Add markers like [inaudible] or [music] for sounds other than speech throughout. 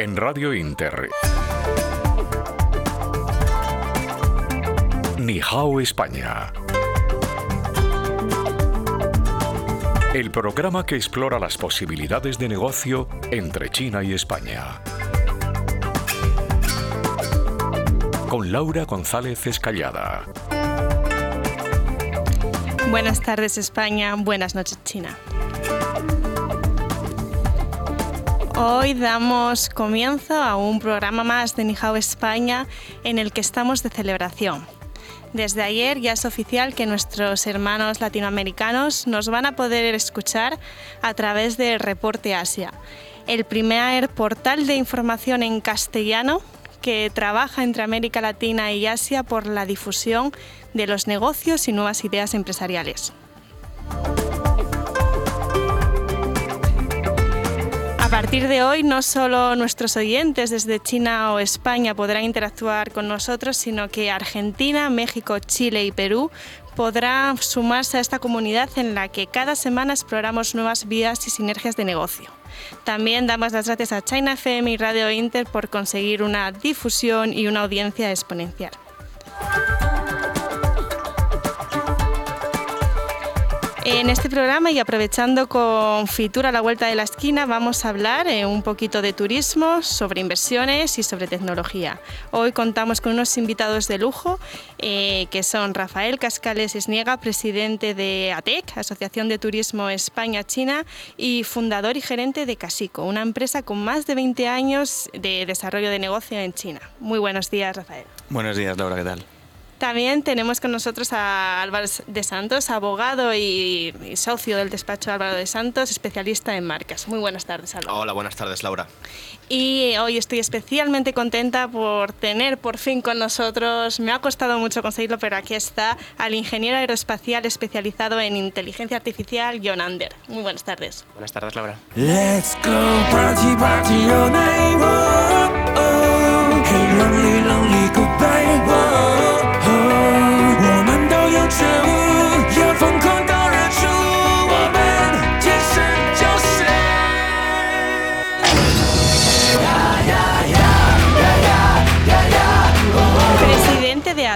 En Radio Inter. Nihao España. El programa que explora las posibilidades de negocio entre China y España. Con Laura González Escallada. Buenas tardes España, buenas noches China. Hoy damos comienzo a un programa más de Nihao España en el que estamos de celebración. Desde ayer ya es oficial que nuestros hermanos latinoamericanos nos van a poder escuchar a través de Reporte Asia, el primer portal de información en castellano que trabaja entre América Latina y Asia por la difusión de los negocios y nuevas ideas empresariales. Partir de hoy, no solo nuestros oyentes desde China o España podrán interactuar con nosotros, sino que Argentina, México, Chile y Perú podrán sumarse a esta comunidad en la que cada semana exploramos nuevas vías y sinergias de negocio. También damos las gracias a China FM y Radio Inter por conseguir una difusión y una audiencia exponencial. En este programa y aprovechando con Fitura a la vuelta de la esquina, vamos a hablar eh, un poquito de turismo, sobre inversiones y sobre tecnología. Hoy contamos con unos invitados de lujo eh, que son Rafael Cascales Esniega, presidente de ATEC, Asociación de Turismo España-China, y fundador y gerente de Casico, una empresa con más de 20 años de desarrollo de negocio en China. Muy buenos días, Rafael. Buenos días, Laura, ¿qué tal? También tenemos con nosotros a Álvaro de Santos, abogado y, socio del despacho Álvaro de Santos, especialista en marcas. Muy buenas tardes, Álvaro. Hola, buenas tardes, Laura. Y hoy estoy especialmente contenta por tener por fin con nosotros, me ha costado mucho conseguirlo, pero aquí está, al ingeniero aeroespacial especializado en inteligencia artificial, John Ander. Muy buenas tardes. Buenas tardes, Laura. Let's go party, party lonely, lonely goodbye. 却无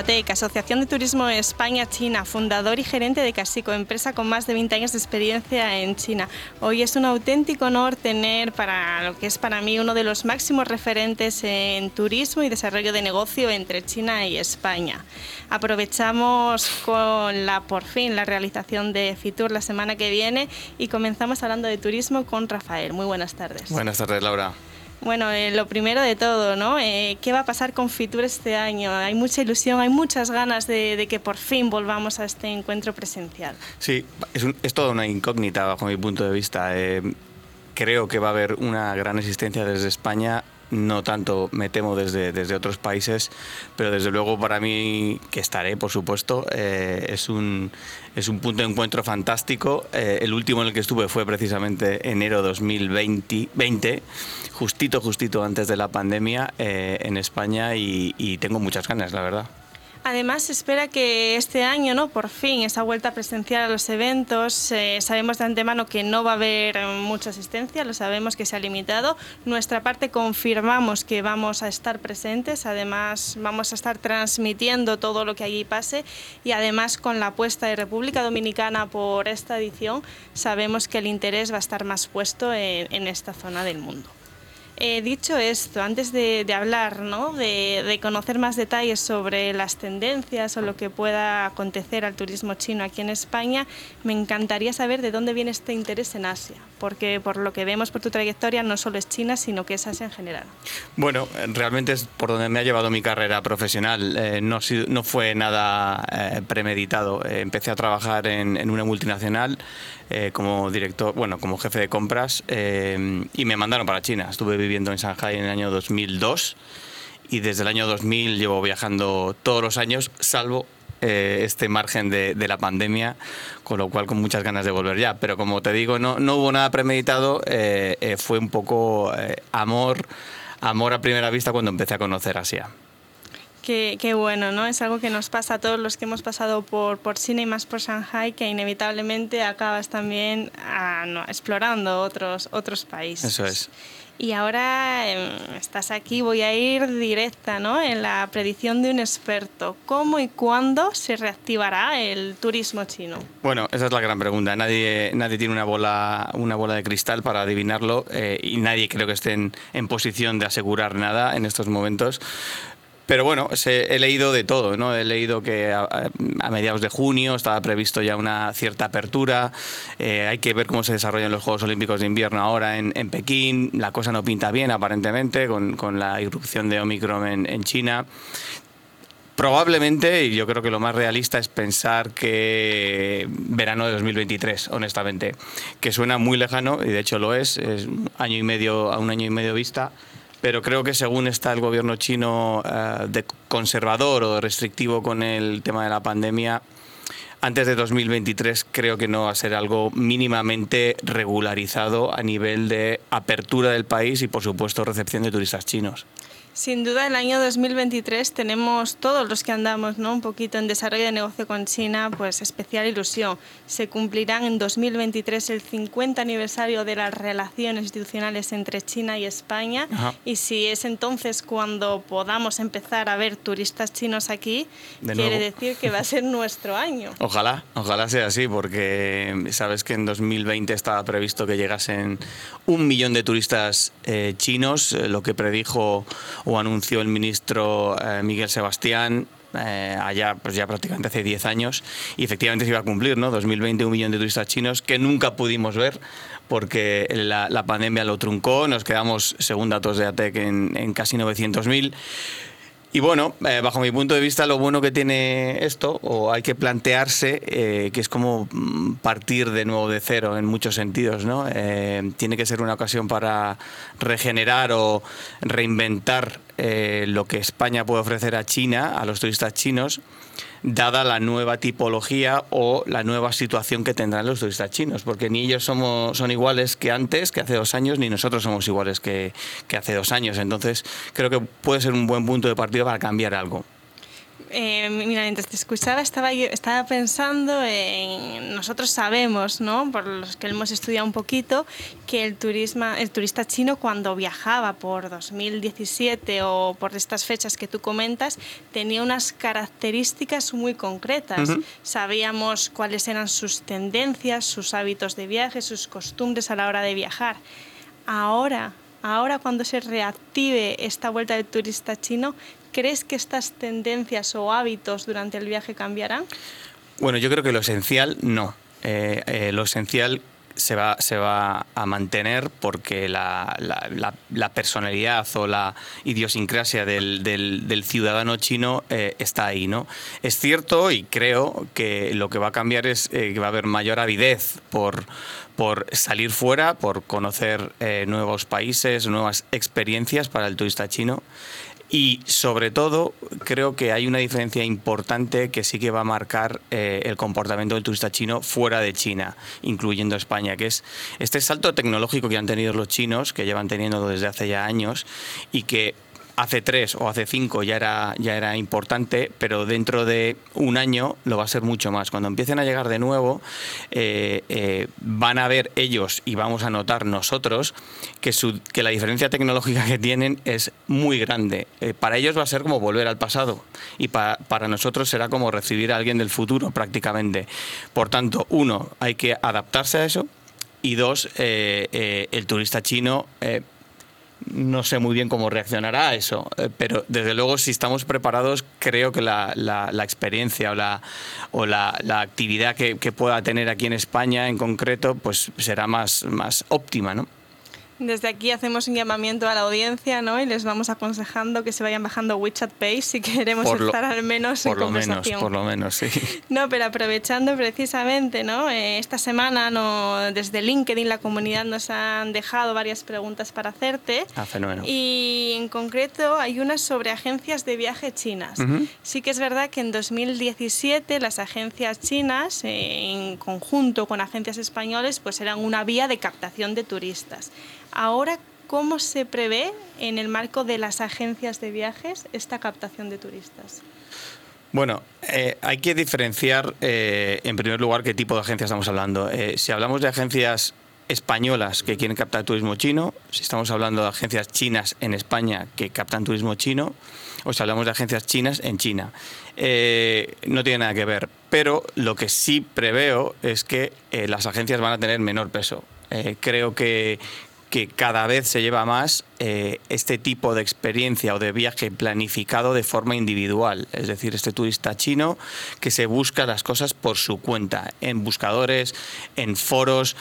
Asociación de Turismo España-China, fundador y gerente de Casico, empresa con más de 20 años de experiencia en China. Hoy es un auténtico honor tener para lo que es para mí uno de los máximos referentes en turismo y desarrollo de negocio entre China y España. Aprovechamos con la por fin la realización de Fitur la semana que viene y comenzamos hablando de turismo con Rafael. Muy buenas tardes. Buenas tardes, Laura. Bueno, eh, lo primero de todo, ¿no? Eh, ¿Qué va a pasar con Fitur este año? Hay mucha ilusión, hay muchas ganas de, que por fin volvamos a este encuentro presencial. Sí, es, es toda una incógnita bajo mi punto de vista. Eh, creo que va a haber una gran existencia desde España no tanto me temo desde, desde otros países, pero desde luego para mí, que estaré, por supuesto, eh, es, un, es un punto de encuentro fantástico. Eh, el último en el que estuve fue precisamente enero 2020, 20, justito, justito antes de la pandemia eh, en España y tengo muchas ganas, la verdad. Además, se espera que este año, ¿no? por fin, esa vuelta presencial a los eventos, eh, sabemos de antemano que no va a haber mucha asistencia, lo sabemos que se ha limitado. Nuestra parte confirmamos que vamos a estar presentes, además vamos a estar transmitiendo todo lo que allí pase y además con la apuesta de República Dominicana por esta edición, sabemos que el interés va a estar más puesto en esta zona del mundo. Eh, dicho esto, antes de, hablar, ¿no? de, conocer más detalles sobre las tendencias o lo que pueda acontecer al turismo chino aquí en España, me encantaría saber de dónde viene este interés en Asia, porque por lo que vemos por tu trayectoria no solo es China, sino que es Asia en general. Bueno, realmente es por donde me ha llevado mi carrera profesional. Eh, no, fue nada eh, premeditado. empecé a trabajar en, en una multinacional eh, como director, bueno, como jefe de compras eh, y me mandaron para China. Estuve viviendo en Shanghai en el año 2002 y desde el año 2000 llevo viajando todos los años, salvo eh, este margen de, la pandemia, con lo cual con muchas ganas de volver ya. Pero como te digo, no, no hubo nada premeditado, fue un poco amor, amor a primera vista cuando empecé a conocer Asia. Qué, bueno, ¿no? Es algo que nos pasa a todos los que hemos pasado por, por China y más por Shanghai, que inevitablemente acabas también ah, explorando otros, otros países. Eso es. Y ahora em, estás aquí, voy a ir directa ¿no? en la predicción de un experto. ¿Cómo y cuándo se reactivará el turismo chino? Bueno, esa es la gran pregunta. Nadie, nadie tiene una bola, una bola de cristal para adivinarlo eh, y nadie creo que esté en, en posición de asegurar nada en estos momentos. Pero bueno, he leído de todo, ¿no? He leído que a, a- mediados de junio estaba previsto ya una cierta apertura. Eh, hay que ver cómo se desarrollan los Juegos Olímpicos de Invierno ahora en, en Pekín. La cosa no pinta bien, aparentemente, con, la irrupción de Omicron en, China. Probablemente, y yo creo que lo más realista es pensar que verano de 2023, honestamente, que suena muy lejano, y de hecho lo es, es año y medio a un año y medio vista, pero creo que según está el gobierno chino eh, de conservador o restrictivo con el tema de la pandemia, antes de 2023 creo que no va a ser algo mínimamente regularizado a nivel de apertura del país y por supuesto recepción de turistas chinos. Sin duda, el año 2023 tenemos todos los que andamos ¿no? un poquito en desarrollo de negocio con China, pues especial ilusión. Se cumplirán en 2023 el 50 aniversario de las relaciones institucionales entre China y España. Ajá. Y si es entonces cuando podamos empezar a ver turistas chinos aquí, De quiere nuevo. decir que va a ser nuestro año. [laughs] Ojalá, ojalá sea así, porque sabes que en 2020 estaba previsto que llegasen un millón de turistas eh, chinos, eh, lo que predijo o anunció el ministro eh, Miguel Sebastián. eh, allá pues ya prácticamente hace 10 años y efectivamente se iba a cumplir, ¿no? 2020 un millón de turistas chinos que nunca pudimos ver porque la, la pandemia lo truncó, nos quedamos, según datos de ATEC, en, en casi 900.000. Y bueno, eh, bajo mi punto de vista, lo bueno que tiene esto, o hay que plantearse, eh, que es como mm, partir de nuevo de cero en muchos sentidos, ¿no? Eh, tiene que ser una ocasión para regenerar o reinventar lo que España puede ofrecer a China, a los turistas chinos, dada la nueva tipología o la nueva situación que tendrán los turistas chinos, porque ni ellos somos, son iguales que antes, que hace dos años, ni nosotros somos iguales que, que hace dos años. Entonces, creo que puede ser un buen punto de partida para cambiar algo. Eh, mira, mientras te escuchaba estaba, yo- estaba pensando en... Nosotros sabemos, ¿no? Por los que hemos estudiado un poquito, que el, turismo, el turista chino cuando viajaba por 2017 o por estas fechas que tú comentas, tenía unas características muy concretas. Sabíamos cuáles eran sus tendencias, sus hábitos de viaje, sus costumbres a la hora de viajar. Ahora, ahora cuando se reactive esta vuelta del turista chino, ¿crees que estas tendencias o hábitos durante el viaje cambiarán? Bueno, yo creo que lo esencial no. Eh, eh, lo esencial se va, se va a mantener porque la, la- personalidad o la idiosincrasia del, del- ciudadano chino eh, está ahí, ¿no? Es cierto y creo que lo que va a cambiar es que va a haber mayor avidez por, por salir fuera, por conocer nuevos países, nuevas experiencias para el turista chino. Y sobre todo, creo que hay una diferencia importante que sí que va a marcar eh, el comportamiento del turista chino fuera de China, incluyendo España, que es este salto tecnológico que han tenido los chinos, que llevan teniendo desde hace ya años, y que hace tres o hace cinco ya era, ya era importante, pero dentro de un año lo va a ser mucho más. Cuando empiecen a llegar de nuevo, eh, eh, van a ver ellos y vamos a notar nosotros que, la diferencia tecnológica que tienen es muy grande. Eh, para ellos va a ser como volver al pasado y pa- para nosotros será como recibir a alguien del futuro prácticamente. Por tanto, uno, hay que adaptarse a eso y dos, el turista chino... no sé muy bien cómo reaccionará a eso, eh, pero desde luego si estamos preparados creo que la, la- la experiencia o la, o la, actividad que, que pueda tener aquí en España en concreto pues será más, más óptima, ¿no? Desde aquí hacemos un llamamiento a la audiencia ¿no? y les vamos aconsejando que se vayan bajando WeChat Pay si [laughs] queremos Por lo- estar al menos Por en lo menos, conversación. por lo menos, sí. [laughs] No, pero aprovechando precisamente, ¿no? Eh, esta semana no, desde LinkedIn la comunidad nos han dejado varias preguntas para hacerte. Ah, fenómeno. Y en concreto hay una sobre agencias de viaje chinas. Ujú. Sí que es verdad que en 2017 las agencias chinas, eh, en conjunto con agencias españoles, pues eran una vía de captación de turistas. Ahora, ¿cómo se prevé en el marco de las agencias de viajes esta captación de turistas? Bueno, eh, hay que diferenciar, eh, en primer lugar, qué tipo de agencia estamos hablando. Eh, si hablamos de agencias españolas que quieren captar turismo chino, si estamos hablando de agencias chinas en España que captan turismo chino, o si hablamos de agencias chinas en China. No tiene nada que ver, pero lo que sí preveo es que las agencias van a tener menor peso. Creo que, que cada vez se lleva más eh, este tipo de experiencia o de viaje planificado de forma individual. Es decir, este turista chino que se busca las cosas por su cuenta, en buscadores, en foros,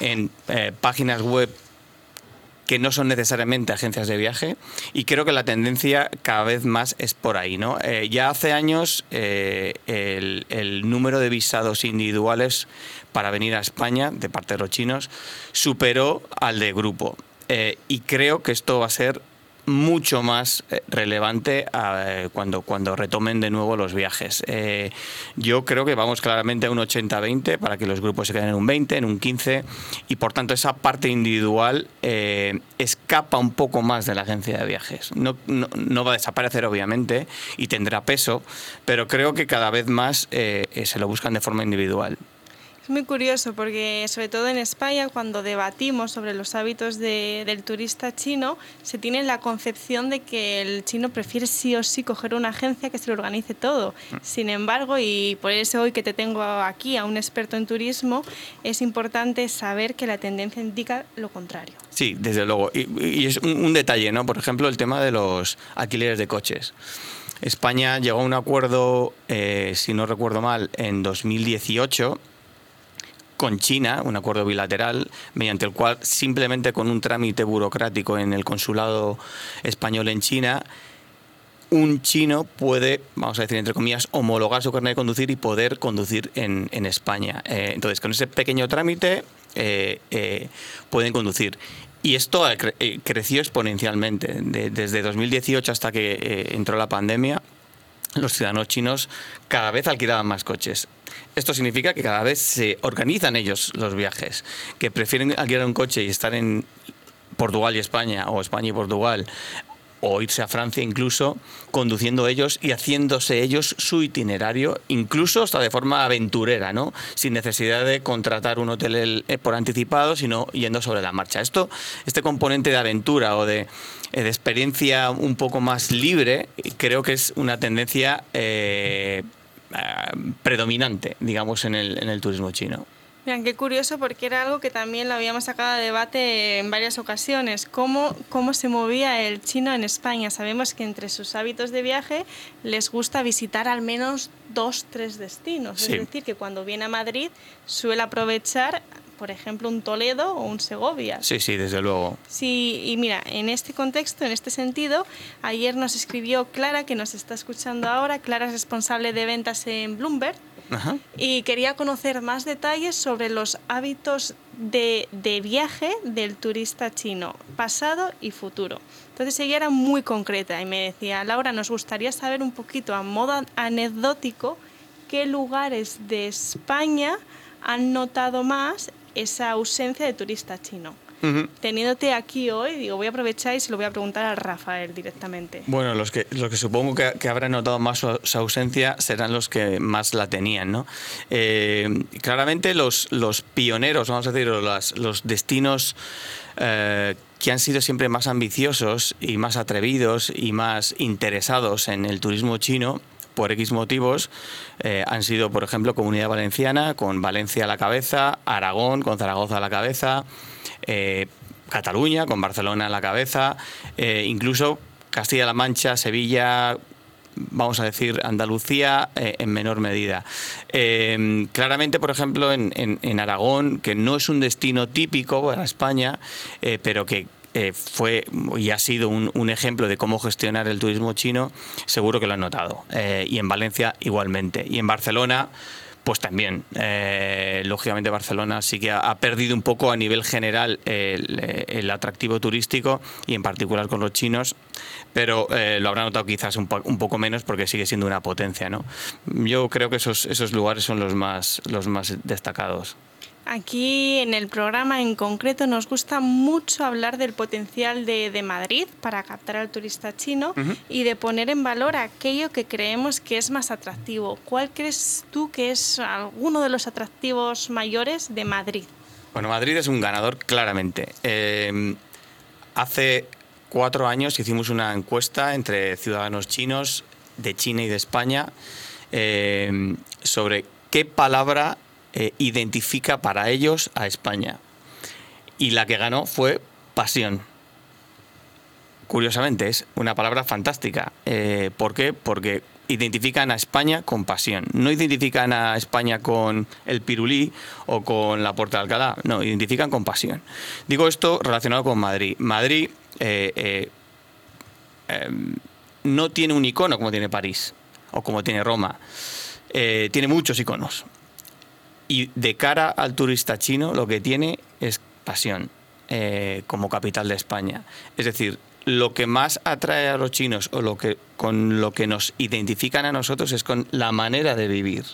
en eh, páginas web que no son necesariamente agencias de viaje y creo que la tendencia cada vez más es por ahí. ¿no? Eh, ya hace años el número de visados individuales para venir a España de parte de los chinos superó al de grupo. Eh, y creo que esto va a ser mucho más eh, relevante eh, cuando, cuando retomen de nuevo los viajes. Yo creo que vamos claramente a un 80-20 para que los grupos se queden en un 20, en un 15 y por tanto esa parte individual escapa un poco más de la agencia de viajes. No, no- va a desaparecer obviamente y tendrá peso, pero creo que cada vez más se lo buscan de forma individual. Es muy curioso porque sobre todo en España cuando debatimos sobre los hábitos de- del turista chino se tiene la concepción de que el chino prefiere sí o sí coger una agencia que se lo organice todo. Sin embargo, y por eso hoy que te tengo aquí a un experto en turismo, es importante saber que la tendencia indica lo contrario. Sí, desde luego. Y, y es un, un detalle, ¿no? Por ejemplo, el tema de los alquileres de coches. España llegó a un acuerdo, eh, si no recuerdo mal, en 2018 con China, un acuerdo bilateral, mediante el cual simplemente con un trámite burocrático en el consulado español en China, un chino puede, vamos a decir entre comillas, homologar su carnet de conducir y poder conducir en, España. Eh, entonces, con ese pequeño trámite eh, eh, pueden conducir. Y esto creció exponencialmente. De- desde 2018 hasta que entró la pandemia, los ciudadanos chinos cada vez alquilaban más coches. Esto significa que cada vez se organizan ellos los viajes, que prefieren alquilar un coche y estar en Portugal y España, o España y Portugal, o irse a Francia incluso, conduciendo ellos y haciéndose ellos su itinerario, incluso hasta de forma aventurera, ¿no? Sin necesidad de contratar un hotel el- eh, por anticipado, sino yendo sobre la marcha. Esto, este componente de aventura o de, eh, experiencia un poco más libre, creo que es una tendencia eh, predominante, digamos, en el, en el turismo chino. Mira, qué curioso porque era algo que también lo habíamos sacado a debate en varias ocasiones. ¿Cómo, ¿Cómo se movía el chino en España? Sabemos que entre sus hábitos de viaje les gusta visitar al menos dos, tres destinos. Sí. Es decir, que cuando viene a Madrid suele aprovechar, por ejemplo, un Toledo o un Segovia. Sí, sí, desde luego. Sí, y mira, en este contexto, en este sentido, ayer nos escribió Clara, que nos está escuchando ahora. Clara es responsable de ventas en Bloomberg Ajá. y quería conocer más detalles sobre los hábitos de, de viaje del turista chino, pasado y futuro. Entonces ella era muy concreta y me decía, Laura, nos gustaría saber un poquito a modo anecdótico qué lugares de España han notado más esa ausencia de turista chino. Ujú. Teniéndote aquí hoy, digo, voy a aprovechar y se lo voy a preguntar a Rafael directamente. Bueno, los que, los que supongo que, que habrán notado más su, su ausencia serán los que más la tenían, ¿no? Eh, claramente los, los pioneros, vamos a decir, o las- los destinos eh, que han sido siempre más ambiciosos y más atrevidos y más interesados en el turismo chino, por X motivos, eh, han sido, por ejemplo, Comunidad Valenciana, con Valencia a la cabeza, Aragón, con Zaragoza a la cabeza, eh, Cataluña, con Barcelona a la cabeza, eh, incluso Castilla-La Mancha, Sevilla, vamos a decir Andalucía en menor medida. Claramente, por ejemplo, en, en- Aragón, que no es un destino típico para España, pero que eh, fue y ha sido un, un ejemplo de cómo gestionar el turismo chino, seguro que lo han notado. Eh, y en Valencia igualmente. Y en Barcelona, pues también. Eh, lógicamente Barcelona sí que ha, ha perdido un poco a nivel general el, el atractivo turístico y en particular con los chinos, pero eh, lo habrá notado quizás un, po- un poco menos porque sigue siendo una potencia. ¿no? Yo creo que esos, esos lugares son los más, los más destacados. Aquí en el programa en concreto nos gusta mucho hablar del potencial de, de Madrid para captar al turista chino y de poner en valor aquello que creemos que es más atractivo. ¿Cuál crees tú que es alguno de los atractivos mayores de Madrid? Bueno, Madrid es un ganador, claramente. Eh, hace cuatro años hicimos una encuesta entre ciudadanos chinos de China y de España eh, sobre qué palabra eh, identifica para ellos a España. Y la que ganó fue pasión. Curiosamente, es una palabra fantástica. Eh, ¿Por qué? Porque identifican a España con pasión. No identifican a España con el pirulí o con la Puerta de Alcalá. No, identifican con pasión. Digo esto relacionado con Madrid. Madrid eh, em, no tiene un icono como tiene París o como tiene Roma. Tiene muchos iconos. Y de cara al turista chino lo que tiene es pasión eh, como capital de España. Es decir, lo que más atrae a los chinos o lo que con lo que nos identifican a nosotros es con la manera de vivir.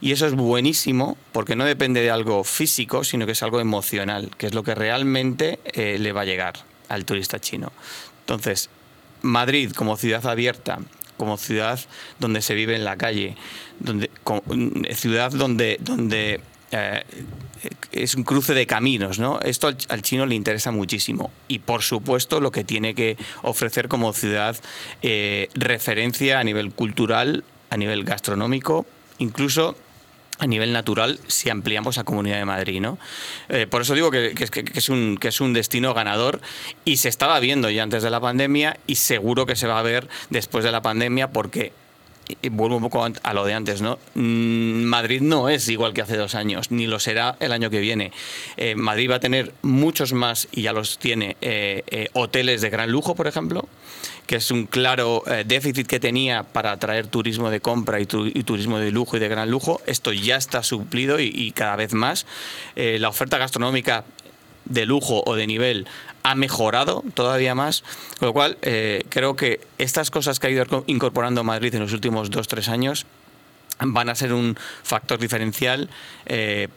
Y eso es buenísimo porque no depende de algo físico, sino que es algo emocional, que es lo que realmente eh, le va a llegar al turista chino. Entonces, Madrid como ciudad abierta, como ciudad donde se vive en la calle, donde, co- ciudad donde, donde eh, es un cruce de caminos, ¿no? Esto al, al chino le interesa muchísimo. Y por supuesto lo que tiene que ofrecer como ciudad eh, referencia a nivel cultural, a nivel gastronómico, incluso a nivel natural si ampliamos a Comunidad de Madrid, ¿no? Eh, por eso digo que, es- un, que es un destino ganador y se estaba viendo ya antes de la pandemia y seguro que se va a ver después de la pandemia porque vuelvo un poco a lo de antes, ¿no? Mm, Madrid no es igual que hace dos años, ni lo será el año que viene. Eh, Madrid va a tener muchos más, y ya los tiene, eh, hoteles de gran lujo, por ejemplo, que es un claro eh, déficit que tenía para atraer turismo de compra y, tu- y turismo de lujo y de gran lujo. Esto ya está suplido y, cada vez más. Eh, la oferta gastronómica de lujo o de nivel ha mejorado todavía más, con lo cual eh, creo que estas cosas que ha ido incorporando Madrid en los últimos dos tres años van a ser un factor diferencial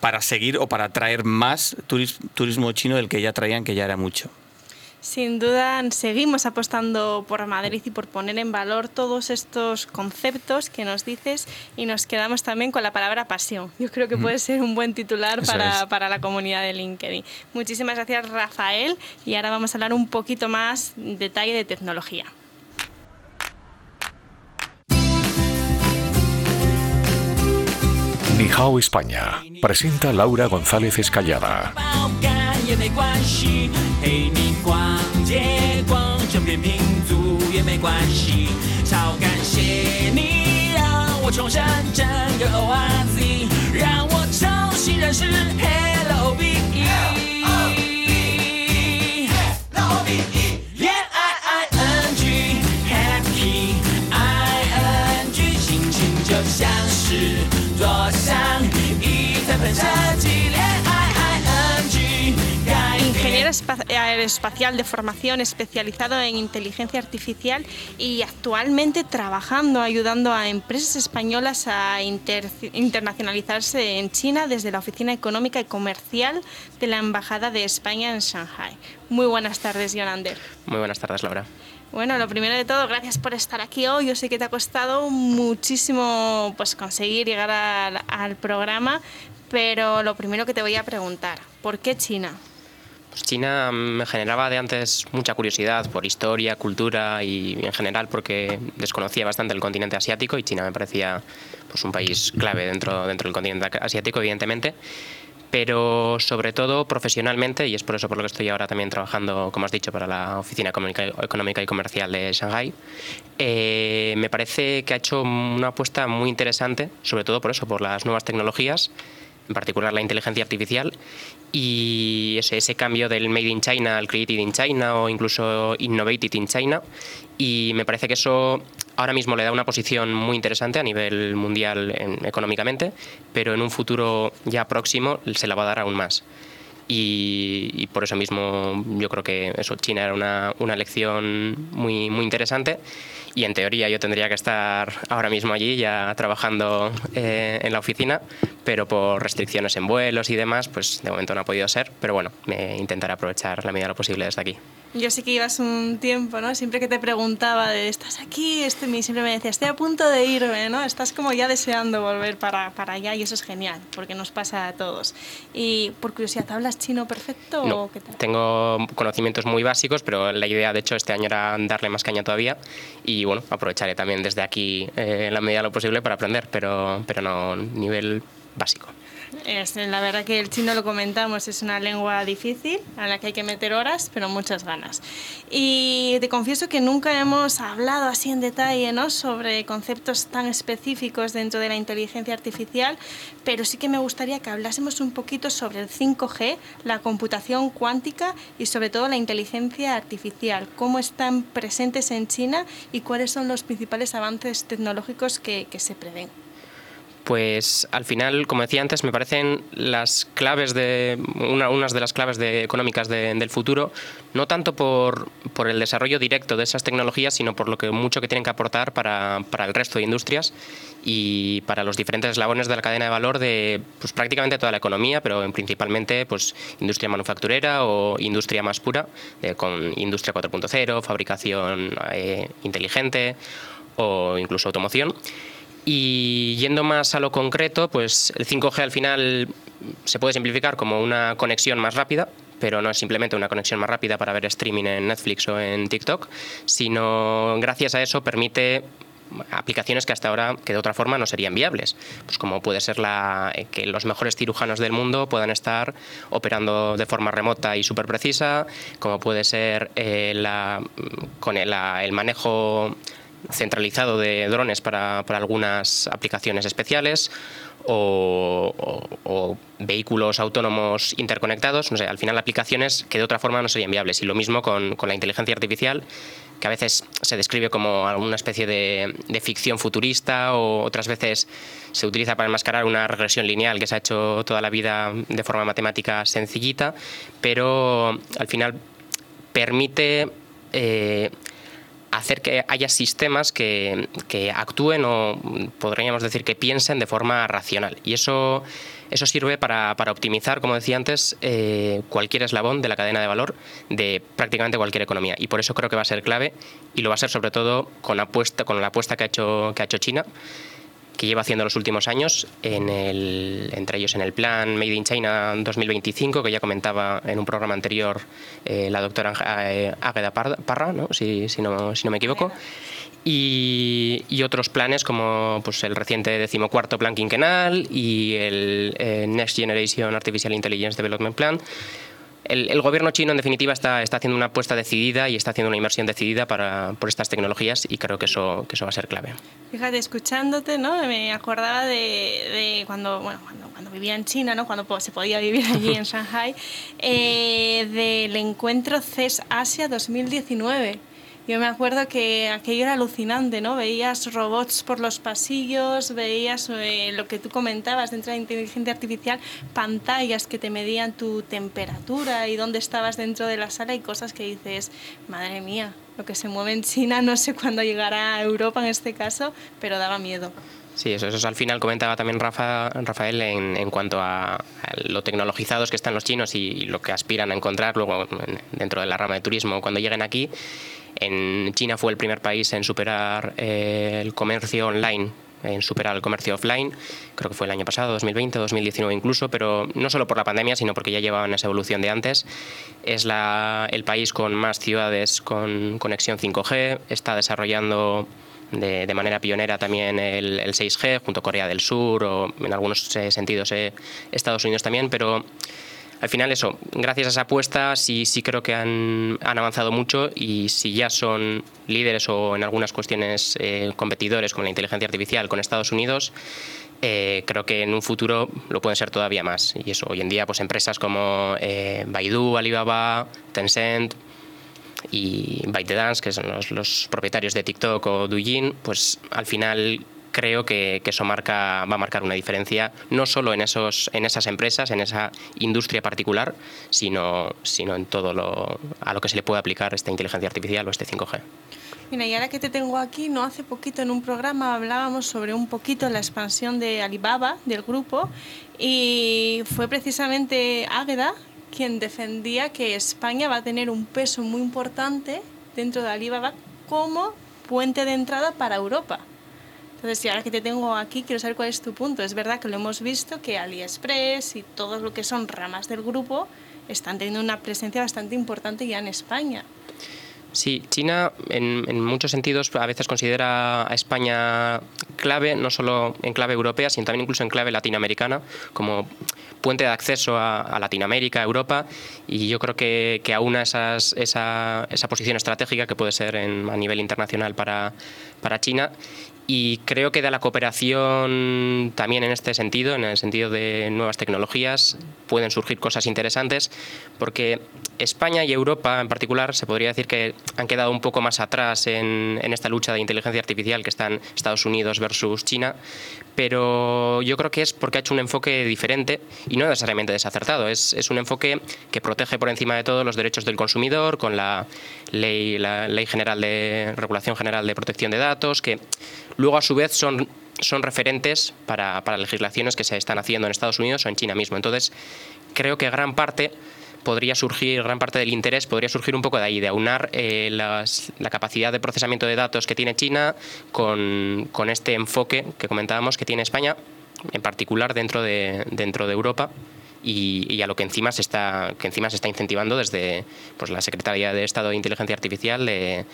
para seguir o para atraer más turis- turismo chino del que ya traían, que ya era mucho. Sin duda, seguimos apostando por Madrid y por poner en valor todos estos conceptos que nos dices y nos quedamos también con la palabra pasión. Yo creo que puede ser un buen titular para, para la comunidad de LinkedIn. Muchísimas gracias, Rafael. Y ahora vamos a hablar un poquito más en detalle de tecnología. Nihao España presenta Laura González Escallada. 借光就变平足也没关系，超感谢你让我重生整个 O R Z，，让我重新认识 LOVE。LOVE 恋爱 ING happyING，心情就像是坐上一台喷射机。Aeroespacial de formación especializado en inteligencia artificial y actualmente trabajando, ayudando a empresas españolas a inter- internacionalizarse en China desde la Oficina Económica y Comercial de la Embajada de España en Shanghai. Muy buenas tardes, Yonander. Muy buenas tardes, Laura. Bueno, lo primero de todo, gracias por estar aquí hoy. Yo sé que te ha costado muchísimo pues, conseguir llegar al, al programa, pero lo primero que te voy a preguntar, ¿por qué China? Pues China me generaba de antes mucha curiosidad por historia, cultura y en general porque desconocía bastante el continente asiático y China me parecía pues, un país clave dentro, dentro del continente asiático, evidentemente. Pero sobre todo profesionalmente, y es por eso por lo que estoy ahora también trabajando, como has dicho, para la Oficina Económica y Comercial de Shanghai, eh, me parece que ha hecho una apuesta muy interesante, sobre todo por eso, por las nuevas tecnologías, en particular la inteligencia artificial, y ese, ese cambio del Made in China al Created in China o incluso Innovated in China. Y me parece que eso ahora mismo le da una posición muy interesante a nivel mundial en- económicamente, pero en un futuro ya próximo se la va a dar aún más. y, por eso mismo yo creo que eso, China era una, una lección muy, muy interesante y en teoría yo tendría que estar ahora mismo allí ya trabajando eh, en la oficina, pero por restricciones en vuelos y demás, pues de momento no ha podido ser, pero bueno, me intentaré aprovechar la medida de lo posible desde aquí. Yo sé que ibas un tiempo, ¿no? Siempre que te preguntaba de, ¿estás aquí? Este, siempre me decía, estoy a punto de irme, ¿no? Estás como ya deseando volver para, para allá y eso es genial, porque nos pasa a todos. Y por curiosidad, ¿hablas chino perfecto o qué tal? Tengo conocimientos muy básicos, pero la idea, de hecho, este año era darle más caña todavía y, bueno, aprovecharé también desde aquí eh, en la medida de lo posible para aprender, pero, pero no nivel básico. Es, la verdad que el chino lo comentamos, es una lengua difícil a la que hay que meter horas, pero muchas ganas. Y te confieso que nunca hemos hablado así en detalle ¿no? sobre conceptos tan específicos dentro de la inteligencia artificial, pero sí que me gustaría que hablásemos un poquito sobre el 5G, la computación cuántica y sobre todo la inteligencia artificial, cómo están presentes en China y cuáles son los principales avances tecnológicos que, que se prevén pues al final, como decía antes, me parecen las claves de una, unas de las claves de, económicas del futuro, no tanto por, el desarrollo directo de esas tecnologías, sino por lo que mucho que tienen que aportar para, para, el resto de industrias y para los diferentes eslabones de la cadena de valor de pues, prácticamente toda la economía, pero principalmente pues, industria manufacturera o industria más pura, eh, con industria 4.0, fabricación eh, inteligente o incluso automoción. Y yendo más a lo concreto, pues el 5G al final se puede simplificar como una conexión más rápida, pero no es simplemente una conexión más rápida para ver streaming en Netflix o en TikTok, sino gracias a eso permite aplicaciones que hasta ahora que de otra forma no serían viables. Pues como puede ser la, eh, que los mejores cirujanos del mundo puedan estar operando de forma remota y súper precisa como puede ser eh, la, con el, el manejo centralizado de drones para, para algunas aplicaciones especiales o, vehículos autónomos interconectados. No sé, al final aplicaciones que de otra forma no serían viables. Y lo mismo con, con la inteligencia artificial, que a veces se describe como alguna especie de, ficción futurista o otras veces se utiliza para enmascarar una regresión lineal que se ha hecho toda la vida de forma matemática sencillita, pero al final permite... Eh, hacer que haya sistemas que, actúen o podríamos decir que piensen de forma racional. Y eso, eso sirve para, optimizar, como decía antes, eh, cualquier eslabón de la cadena de valor de prácticamente cualquier economía. Y por eso creo que va a ser clave y lo va a ser sobre todo con, apuesta, con la apuesta que ha hecho, que ha hecho China que lleva haciendo los últimos años, en el, entre ellos en el plan Made in China 2025, que ya comentaba en un programa anterior eh, la doctora eh, Águeda Parra, ¿no? Si, si, no, si no me equivoco. Y, otros planes como pues, el reciente decimocuarto plan quinquenal y el eh, Next Generation Artificial Intelligence Development Plan, el, gobierno chino, en definitiva, está, está haciendo una apuesta decidida y está haciendo una inversión decidida para, por estas tecnologías y creo que eso, que eso va a ser clave. Fíjate, escuchándote, ¿no? me acordaba de, de cuando, bueno, cuando, cuando, vivía en China, ¿no? cuando se podía vivir allí en [laughs] Shanghai, eh, del encuentro CES Asia 2019 yo me acuerdo que aquello era alucinante, ¿no? Veías robots por los pasillos, veías eh, lo que tú comentabas dentro de la inteligencia artificial, pantallas que te medían tu temperatura y dónde estabas dentro de la sala y cosas que dices, madre mía, lo que se mueve en China no sé cuándo llegará a Europa en este caso, pero daba miedo. Sí, eso, eso al final comentaba también Rafa, Rafael en, en cuanto a, lo tecnologizados que están los chinos y, lo que aspiran a encontrar luego dentro de la rama de turismo cuando lleguen aquí. En China fue el primer país en superar eh, el comercio online en superar el comercio offline, creo que fue el año pasado, 2020, 2019 incluso, pero no solo por la pandemia, sino porque ya llevaban esa evolución de antes. Es el país con más ciudades con conexión 5G, está desarrollando de, manera pionera también el, 6G, junto a Corea del Sur o en algunos eh, sentidos eh, Estados Unidos también, pero al final eso, gracias a esa apuesta sí, sí creo que han, avanzado mucho y si ya son líderes o en algunas cuestiones eh, competidores como la inteligencia artificial con Estados Unidos, eh, creo que en un futuro lo pueden ser todavía más. Y eso, hoy en día, pues empresas como eh, Baidu, Alibaba, Tencent y ByteDance, que son los, los propietarios de TikTok o Douyin, pues al final creo que, eso marca, va a marcar una diferencia no solo en, esos, en esas empresas, en esa industria particular, sino, sino en todo lo, a lo que se le puede aplicar esta inteligencia artificial o este 5G. Mira, y ahora que te tengo aquí, no hace poquito en un programa hablábamos sobre un poquito la expansión de Alibaba, del grupo, y fue precisamente Águeda quien defendía que España va a tener un peso muy importante dentro de Alibaba como puente de entrada para Europa. Entonces, y ahora que te tengo aquí, quiero saber cuál es tu punto. Es verdad que lo hemos visto que AliExpress y todo lo que son ramas del grupo están teniendo una presencia bastante importante ya en España. Sí, China en, muchos sentidos a veces considera a España clave, no solo en clave europea, sino también incluso en clave latinoamericana, como puente de acceso a, Latinoamérica, a Europa, y yo creo que, que aúna esas, esa, esa, posición estratégica que puede ser en, a nivel internacional para, para China y creo que de la cooperación también en este sentido, en el sentido de nuevas tecnologías, pueden surgir cosas interesantes, porque España y Europa en particular se podría decir que han quedado un poco más atrás en, esta lucha de inteligencia artificial que están Estados Unidos versus China, pero yo creo que es porque ha hecho un enfoque diferente y no necesariamente desacertado. Es, es un enfoque que protege por encima de todo los derechos del consumidor con la ley, la ley general de regulación general de protección de datos, que luego a su vez son, son referentes para, para legislaciones que se están haciendo en Estados Unidos o en China mismo. Entonces, creo que gran parte podría surgir, gran parte del interés podría surgir un poco de ahí, de aunar eh, la capacidad de procesamiento de datos que tiene China con, con, este enfoque que comentábamos que tiene España, en particular dentro de, dentro de Europa y, a lo que encima se está que encima se está incentivando desde pues la Secretaría de Estado de Inteligencia Artificial de,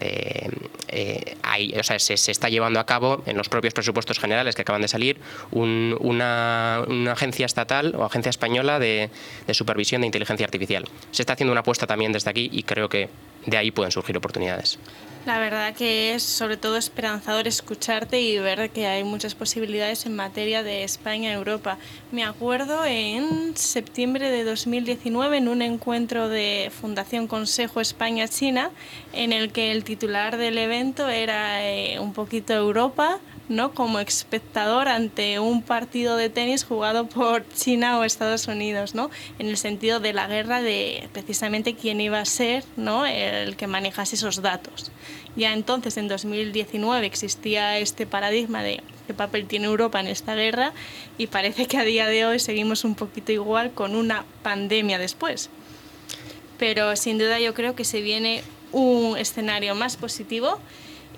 eh, o sea, se, está llevando a cabo en los propios presupuestos generales que acaban de salir una, una, agencia estatal o agencia española de, de supervisión de inteligencia artificial. Se está haciendo una apuesta también desde aquí y creo que de ahí pueden surgir oportunidades. La verdad que es sobre todo esperanzador escucharte y ver que hay muchas posibilidades en materia de España-Europa. Me acuerdo en septiembre de 2019 en un encuentro de Fundación Consejo España-China en el que el titular del evento era eh, un poquito Europa, ¿no? como espectador ante un partido de tenis jugado por [laughs] China o Estados Unidos, ¿no? en el sentido de la guerra de precisamente quién iba a ser ¿no? el que manejase esos datos. Ya entonces, en 2019, existía este paradigma de qué papel tiene Europa en esta guerra y parece que a día de hoy seguimos un poquito igual con una pandemia después. Pero sin duda yo creo que se viene un escenario más positivo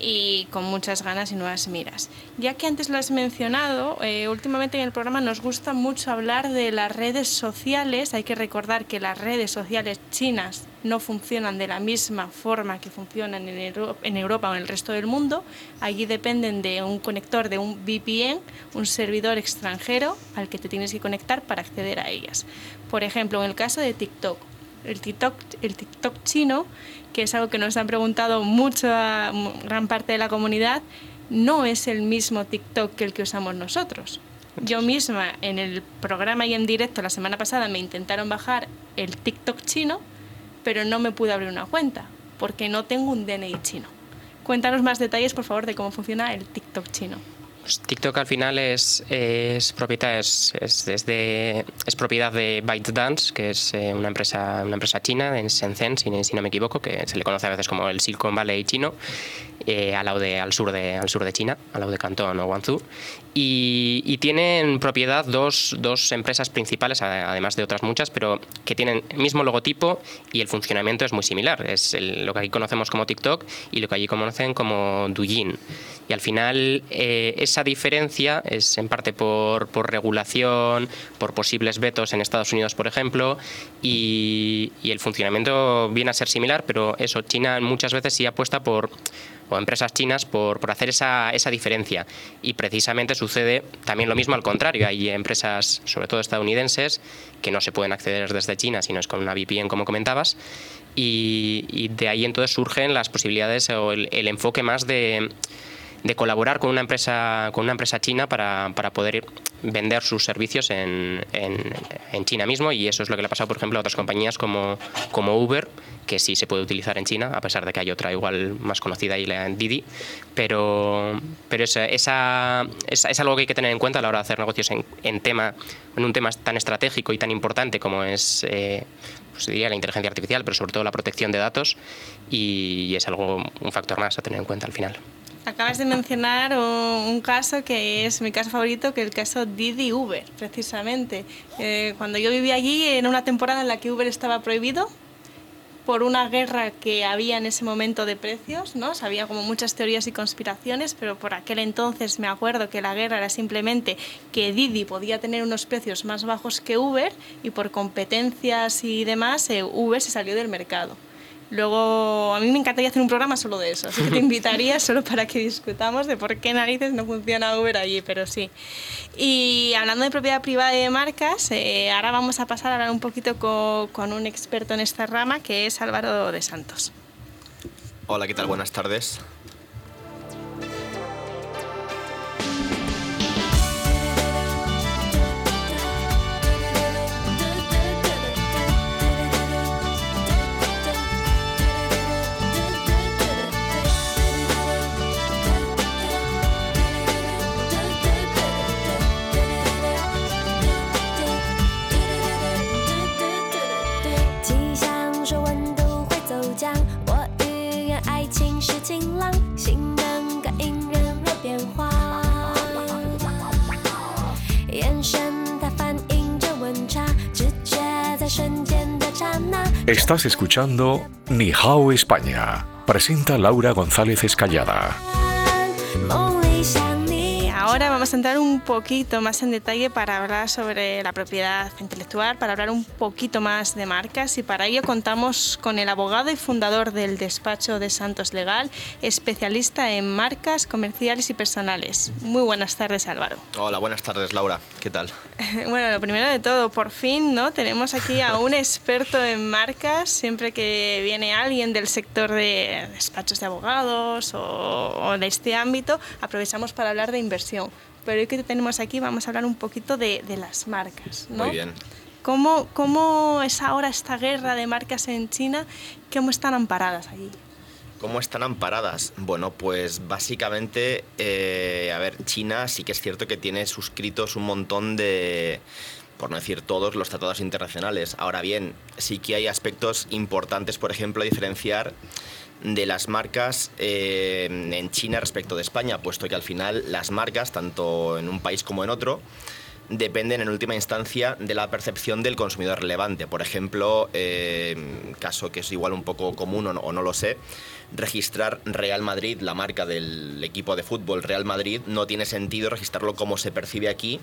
y con muchas ganas y nuevas miras. Ya que antes lo has mencionado, eh, últimamente en el programa nos gusta mucho hablar de las redes sociales. Hay que recordar que las redes sociales chinas no funcionan de la misma forma que funcionan en, en Europa o en el resto del mundo. Allí dependen de un conector de un VPN, un servidor extranjero al que te tienes que conectar para acceder a ellas. Por ejemplo, en el caso de TikTok, el TikTok, el TikTok chino que es algo que nos han preguntado mucho a gran parte de la comunidad, no es el mismo TikTok que el que usamos nosotros. Yo misma en el programa y en directo la semana pasada me intentaron bajar el TikTok chino, pero no me pude abrir una cuenta porque no tengo un DNI chino. Cuéntanos más detalles, por favor, de cómo funciona el TikTok chino. TikTok al final es, propiedad, es, es, de, es propiedad de ByteDance, que es eh, una, empresa, una empresa china en Shenzhen, si, no me equivoco, que se le conoce a veces como el Silicon Valley chino, eh, al, lado de, al, sur de, al sur de China, al lado de Cantón o Guangzhou. Y, y tienen propiedad dos, dos, empresas principales, además de otras muchas, pero que tienen el mismo logotipo y el funcionamiento es muy similar. Es lo que aquí conocemos como TikTok y lo que allí conocen como Douyin. Y al final eh, esa diferencia es en parte por, por, regulación, por posibles vetos en Estados Unidos, por ejemplo, y, y el funcionamiento viene a ser similar, pero eso, China muchas veces sí apuesta por o empresas chinas por, por hacer esa, esa, diferencia. Y precisamente sucede también lo mismo al contrario. Hay empresas, sobre todo estadounidenses, que no se pueden acceder desde China, sino es con una VPN, como comentabas. Y, y de ahí entonces surgen las posibilidades o el, el enfoque más de de colaborar con una empresa, con una empresa china para, para poder vender sus servicios en, en, China mismo. Y eso es lo que le ha pasado, por ejemplo, a otras compañías como, como Uber, que sí se puede utilizar en China, a pesar de que hay otra igual más conocida y la Didi, pero, pero esa, esa, es, algo que hay que tener en cuenta a la hora de hacer negocios en, en tema, en un tema tan estratégico y tan importante como es eh, pues diría la inteligencia artificial, pero sobre todo la protección de datos. Y es algo, un factor más a tener en cuenta al final. Acabas de mencionar un caso que es mi caso favorito, que es el caso Didi Uber, precisamente. Eh, cuando yo vivía allí, en una temporada en la que Uber estaba prohibido, por una guerra que había en ese momento de precios, ¿no? Había como muchas teorías y conspiraciones, pero por aquel entonces me acuerdo que la guerra era simplemente que Didi podía tener unos precios más bajos que Uber y por competencias y demás eh, Uber se salió del mercado. Luego, a mí me encantaría hacer un programa solo de eso, así que te [laughs] invitaría solo para que discutamos de por qué narices no funciona Uber allí, pero sí. Y hablando de propiedad privada y de marcas, eh, ahora vamos a pasar a hablar un poquito con, con un experto en esta rama, que es Álvaro de Santos. Hola, ¿qué tal? Buenas tardes. Estás escuchando Ni Hao España. Presenta Laura González Escallada ahora vamos a entrar un poquito más en detalle para hablar sobre la propiedad intelectual, para hablar un poquito más de marcas y para ello contamos con el abogado y fundador del despacho de Santos Legal, especialista en marcas comerciales y personales. Muy buenas tardes Álvaro. Hola, buenas tardes Laura, ¿qué tal? [laughs] Bueno, lo primero de todo, por fin, ¿no? Tenemos aquí a un experto en marcas, siempre que viene alguien del sector de despachos de abogados o, o de este ámbito, aprovechamos para hablar de inversión pero hoy que te tenemos aquí vamos a hablar un poquito de, de las marcas. ¿no? Muy bien. ¿Cómo, ¿Cómo es ahora esta guerra de marcas en China? ¿Cómo están amparadas allí? ¿Cómo están amparadas? Bueno, pues básicamente, eh, a ver, China sí que es cierto que tiene suscritos un montón de, por no decir todos, los tratados internacionales. Ahora bien, sí que hay aspectos importantes, por ejemplo, a diferenciar de las marcas eh, en China respecto de España, puesto que al final las marcas, tanto en un país como en otro, dependen en última instancia de la percepción del consumidor relevante. Por ejemplo, eh, caso que es igual un poco común o no, o lo sé, registrar Real Madrid, la marca del equipo de fútbol Real Madrid, no tiene sentido registrarlo como se percibe aquí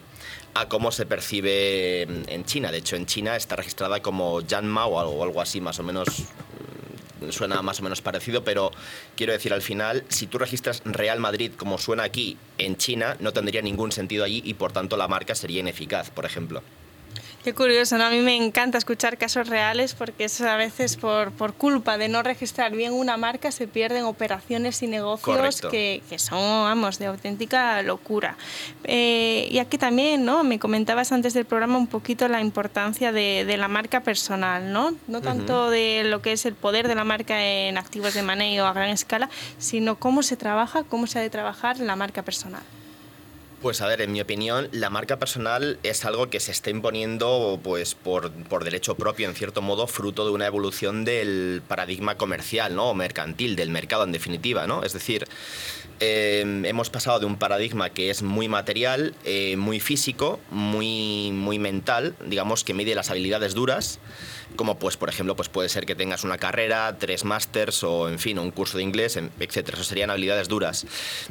a cómo se percibe en China. De hecho, en China está registrada como Janma o algo, algo así, más o menos suena más o menos parecido, pero quiero decir, al final, si tú registras Real Madrid como suena aquí en China, no tendría ningún sentido allí y por tanto la marca sería ineficaz, por ejemplo. Qué curioso, ¿no? A mí me encanta escuchar casos reales porque es a veces por, por culpa de no registrar bien una marca se pierden operaciones y negocios que, que, son, vamos, de auténtica locura. Eh, y aquí también, ¿no? Me comentabas antes del programa un poquito la importancia de, de la marca personal, ¿no? No tanto de lo que es el poder de la marca en activos de manejo a gran escala, sino cómo se trabaja, cómo se ha de trabajar la marca personal. Pues a ver, en mi opinión, la marca personal es algo que se está imponiendo pues, por, por, derecho propio, en cierto modo, fruto de una evolución del paradigma comercial, ¿no? O mercantil, del mercado en definitiva, ¿no? Es decir, eh, hemos pasado de un paradigma que es muy material, eh, muy físico, muy, muy mental, digamos, que mide las habilidades duras, como pues por ejemplo pues puede ser que tengas una carrera, tres másters o en fin un curso de inglés, etcétera. Eso serían habilidades duras.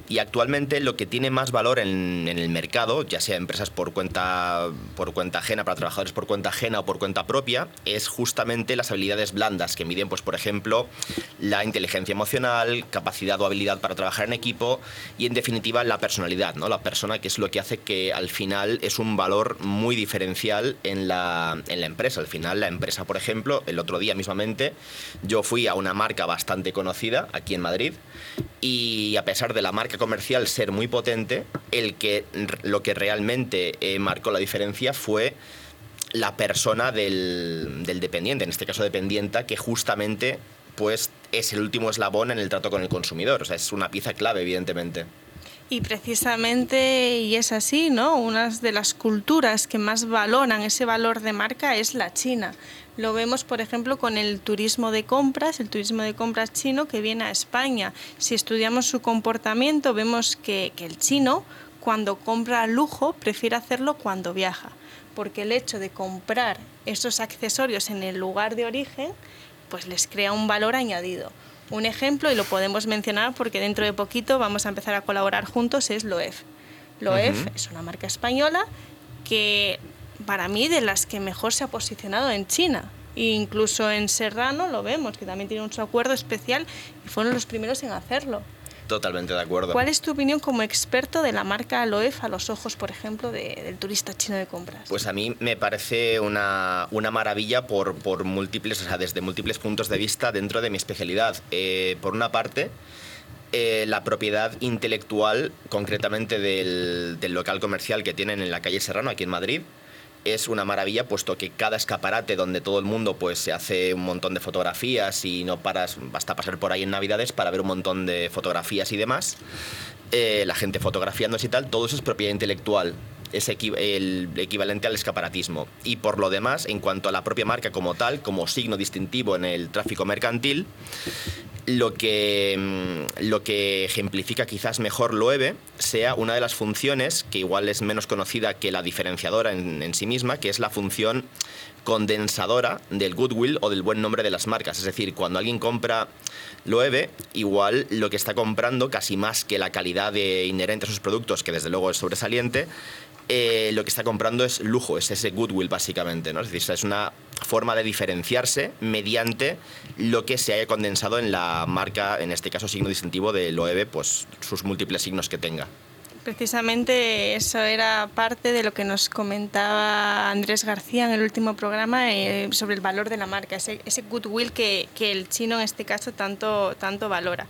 Y actualmente lo que tiene más valor en, en, el mercado, ya sea empresas por cuenta por cuenta ajena para trabajadores por cuenta ajena o por cuenta propia, es justamente las habilidades blandas que miden pues por ejemplo la inteligencia emocional, capacidad o habilidad para trabajar en equipo y en definitiva la personalidad, ¿no? La persona que es lo que hace que al final es un valor muy diferencial en la, en la empresa. Al final la empresa por ejemplo, el otro día mismamente, yo fui a una marca bastante conocida aquí en Madrid y a pesar de la marca comercial ser muy potente, el que, lo que realmente eh, marcó la diferencia fue la persona del, del dependiente, en este caso dependienta, que justamente pues es el último eslabón en el trato con el consumidor. O sea, es una pieza clave, evidentemente. Y precisamente, y es así, ¿no? Una de las culturas que más valoran ese valor de marca es la China. Lo vemos, por ejemplo, con el turismo de compras, el turismo de compras chino que viene a España. Si estudiamos su comportamiento, vemos que, que el chino, cuando compra lujo, prefiere hacerlo cuando viaja. Porque el hecho de comprar esos accesorios en el lugar de origen, pues les crea un valor añadido. Un ejemplo, y lo podemos mencionar porque dentro de poquito vamos a empezar a colaborar juntos, es Loef. Loef es una marca española que para mí de las que mejor se ha posicionado en China. E incluso en Serrano lo vemos, que también tiene un acuerdo especial y fueron los primeros en hacerlo. Totalmente de acuerdo. ¿Cuál es tu opinión como experto de la marca Loef a los ojos, por ejemplo, de- del turista chino de compras? Pues a mí me parece una, una maravilla por, por múltiples, o sea, desde múltiples puntos de vista dentro de mi especialidad. Eh, por una parte, eh, la propiedad intelectual, concretamente del, del local comercial que tienen en la calle Serrano, aquí en Madrid, es una maravilla, puesto que cada escaparate donde todo el mundo pues se hace un montón de fotografías y no paras, basta pasar por ahí en Navidades para ver un montón de fotografías y demás, eh, la gente fotografiándose y tal, todo eso es propiedad intelectual. Es el equivalente al escaparatismo. Y por lo demás, en cuanto a la propia marca como tal, como signo distintivo en el tráfico mercantil, lo que, mm, lo que ejemplifica quizás mejor Loewe sea una de las funciones que igual es menos conocida que la diferenciadora en, sí misma, que es la función condensadora del goodwill o del buen nombre de las marcas. Es decir, cuando alguien compra Loewe, igual lo que está comprando, casi más que la calidad inherente a sus productos, que desde luego es sobresaliente, eh, lo que está comprando es lujo, es ese goodwill básicamente, ¿no? Es decir, es una forma de diferenciarse mediante lo que se haya condensado en la marca, en este caso signo distintivo de Loewe, pues sus múltiples signos que tenga. Precisamente eso era parte de lo que nos comentaba Andrés García en el último programa eh, sobre el valor de la marca, ese, ese goodwill que, que el chino en este caso tanto, tanto valora.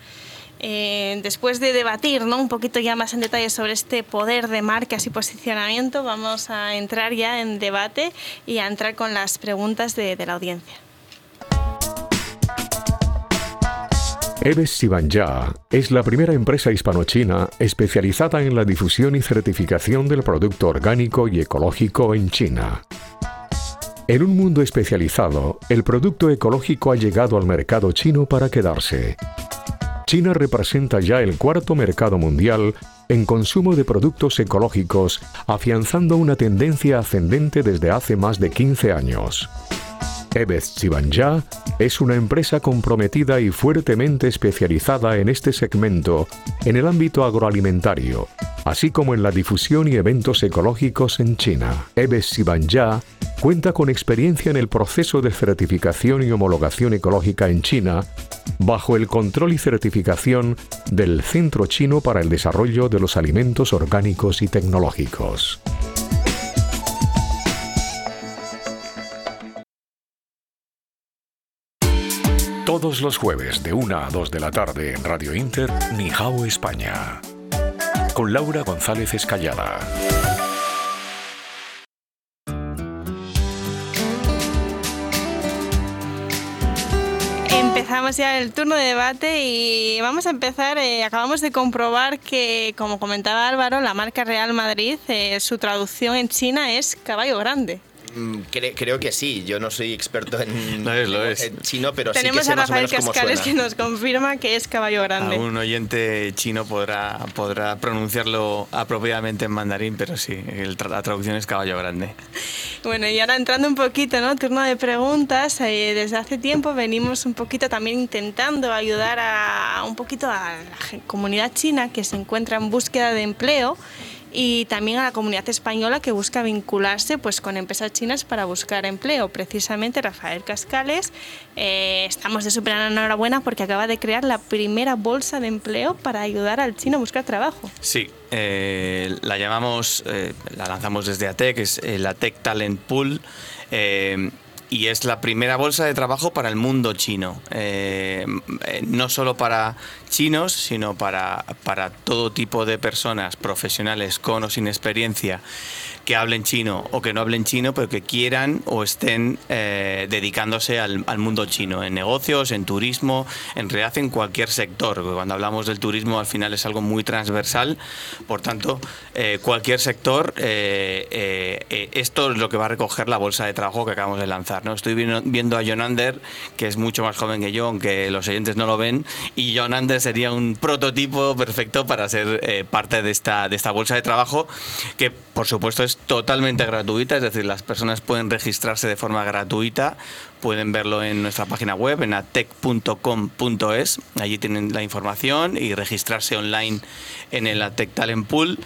Eh, después de debatir ¿no? un poquito ya más en detalle sobre este poder de marcas y posicionamiento, vamos a entrar ya en debate y a entrar con las preguntas de, la audiencia. Eves Sibanja es la primera empresa hispanochina especializada en la difusión y certificación del producto orgánico y ecológico en China. En un mundo especializado, el producto ecológico ha llegado al mercado chino para quedarse. China representa ya el cuarto mercado mundial en consumo de productos ecológicos, afianzando una tendencia ascendente desde hace más de 15 años. Ebez Chibanja es una empresa comprometida y fuertemente especializada en este segmento en el ámbito agroalimentario, así como en la difusión y eventos ecológicos en China. Ebez Chibanja cuenta con experiencia en el proceso de certificación y homologación ecológica en China, bajo el control y certificación del Centro Chino para el Desarrollo de los Alimentos Orgánicos y Tecnológicos. Todos los jueves de 1 a 2 de la tarde en Radio Inter, Nihao España. Con Laura González Escallada. Empezamos ya el turno de debate y vamos a empezar. eh, acabamos de comprobar que, como comentaba Álvaro, la marca Real Madrid, eh, su traducción en China es caballo grande. Mm, cre- creo que sí, yo no soy experto en, Lo es, lo es. en chino, pero sí que Tenemos sé a más o Rafael cómo Cascales que nos confirma que es caballo grande. Un oyente chino podrá, podrá pronunciarlo apropiadamente en mandarín, pero sí, el tra- la traducción es caballo grande. Bueno, y ahora entrando un poquito, ¿no? Turno de preguntas. eh, desde hace tiempo venimos un poquito también intentando ayudar a un poquito a la comunidad china que se encuentra en búsqueda de empleo y también a la comunidad española que busca vincularse pues con empresas chinas para buscar empleo. Precisamente Rafael Cascales, eh, estamos de súper enhorabuena porque acaba de crear la primera bolsa de empleo para ayudar al chino a buscar trabajo. Sí, eh, la llamamos, eh, la lanzamos desde ATEC, es la Tech Talent Pool. Y es la primera bolsa de trabajo para el mundo chino. Eh, eh, no solo para chinos, sino para, para todo tipo de personas profesionales con o sin experiencia que hablen chino o que no hablen chino, pero que quieran o estén eh, dedicándose al, mundo chino, en negocios, en turismo, en realidad en cualquier sector. Cuando hablamos del turismo al final es algo muy transversal, por tanto, eh, cualquier sector, eh, esto es lo que va a recoger la bolsa de trabajo que acabamos de lanzar. ¿no? Estoy viendo, a John Ander, que es mucho más joven que yo, aunque los oyentes no lo ven, y John Ander sería un prototipo perfecto para ser parte de esta, de esta bolsa de trabajo, que por supuesto es totalmente gratuita, es decir, las personas pueden registrarse de forma gratuita, pueden verlo en nuestra página web, en atec.com.es, allí tienen la información y registrarse online en el Atec Talent Pool.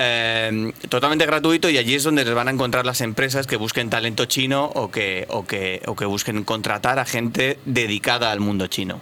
Eh, totalmente gratuito y allí es donde les van a encontrar las empresas que busquen talento chino o que, o que, o que busquen contratar a gente dedicada al mundo chino.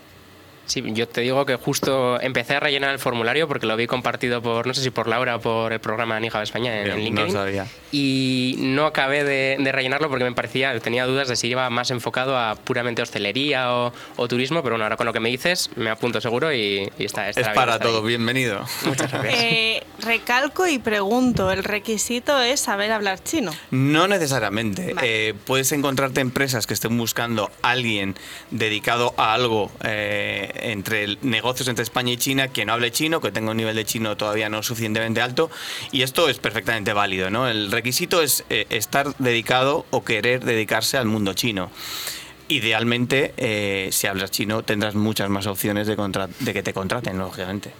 Sí, yo te digo que justo empecé a rellenar el formulario porque lo vi compartido por, no sé si por Laura o por el programa Nija de España en, LinkedIn. No sabía. Y no acabé de, rellenarlo porque me parecía, tenía dudas de si iba más enfocado a puramente hostelería o, turismo, pero bueno, ahora con lo que me dices me apunto seguro y, está, Es para todo, bienvenido. Muchas gracias. [laughs] Eh, recalco y pregunto, ¿el requisito es saber hablar chino? No necesariamente. Eh, puedes encontrarte empresas que estén buscando a alguien dedicado a algo. Eh, entre negocios entre España y China, que no hable chino, que tenga un nivel de chino todavía no suficientemente alto, y esto es perfectamente válido. ¿no? El requisito es eh, estar dedicado o querer dedicarse al mundo chino. Idealmente, eh, si hablas chino, tendrás muchas más opciones de, de que te contraten, lógicamente.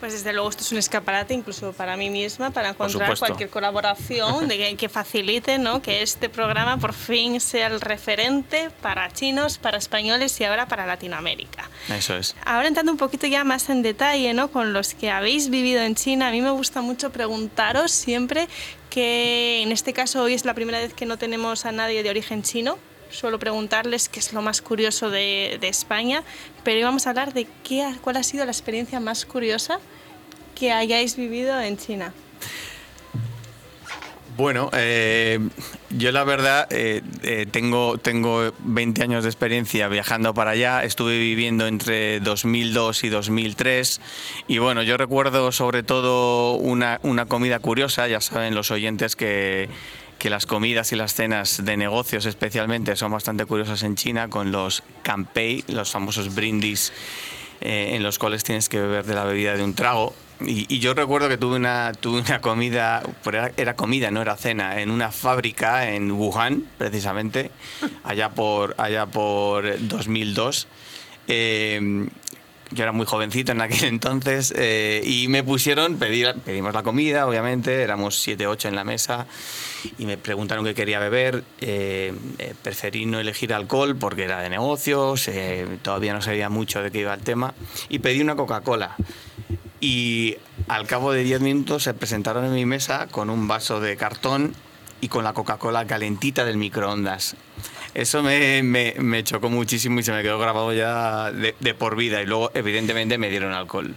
Pues desde luego esto es un escaparate incluso para mí misma, para encontrar cualquier colaboración de que, facilite ¿no? que este programa por fin sea el referente para chinos, para españoles y ahora para Latinoamérica. Eso es. Ahora entrando un poquito ya más en detalle ¿no? con los que habéis vivido en China, a mí me gusta mucho preguntaros siempre que en este caso hoy es la primera vez que no tenemos a nadie de origen chino, suelo preguntarles qué es lo más curioso de, España, pero hoy vamos a hablar de qué, cuál ha sido la experiencia más curiosa que hayáis vivido en China. Bueno, eh, yo la verdad eh, eh, tengo, tengo 20 años de experiencia viajando para allá, estuve viviendo entre 2002 y 2003 y bueno, yo recuerdo sobre todo una, una comida curiosa, ya saben los oyentes que que las comidas y las cenas de negocios especialmente son bastante curiosas en China con los kanpei, los famosos brindis eh, en los cuales tienes que beber de la bebida de un trago. Y, yo recuerdo que tuve una, tuve una comida, era, era, comida, no era cena, en una fábrica en Wuhan, precisamente, allá por, allá por 2002. Eh, yo era muy jovencito en aquel [laughs] entonces eh, y me pusieron, pedimos la comida, obviamente, éramos 7, 8 en la mesa y me preguntaron qué quería beber. Eh, eh, preferí no elegir alcohol porque era de negocios, todavía no sabía mucho de qué iba el tema, y pedí una Coca-Cola. Y al cabo de 10 minutos se presentaron en mi mesa con un vaso de cartón y con la Coca-Cola calentita del microondas. Eso me, me, me, chocó muchísimo y se me quedó grabado ya de, de por vida. Y luego, evidentemente, me dieron alcohol.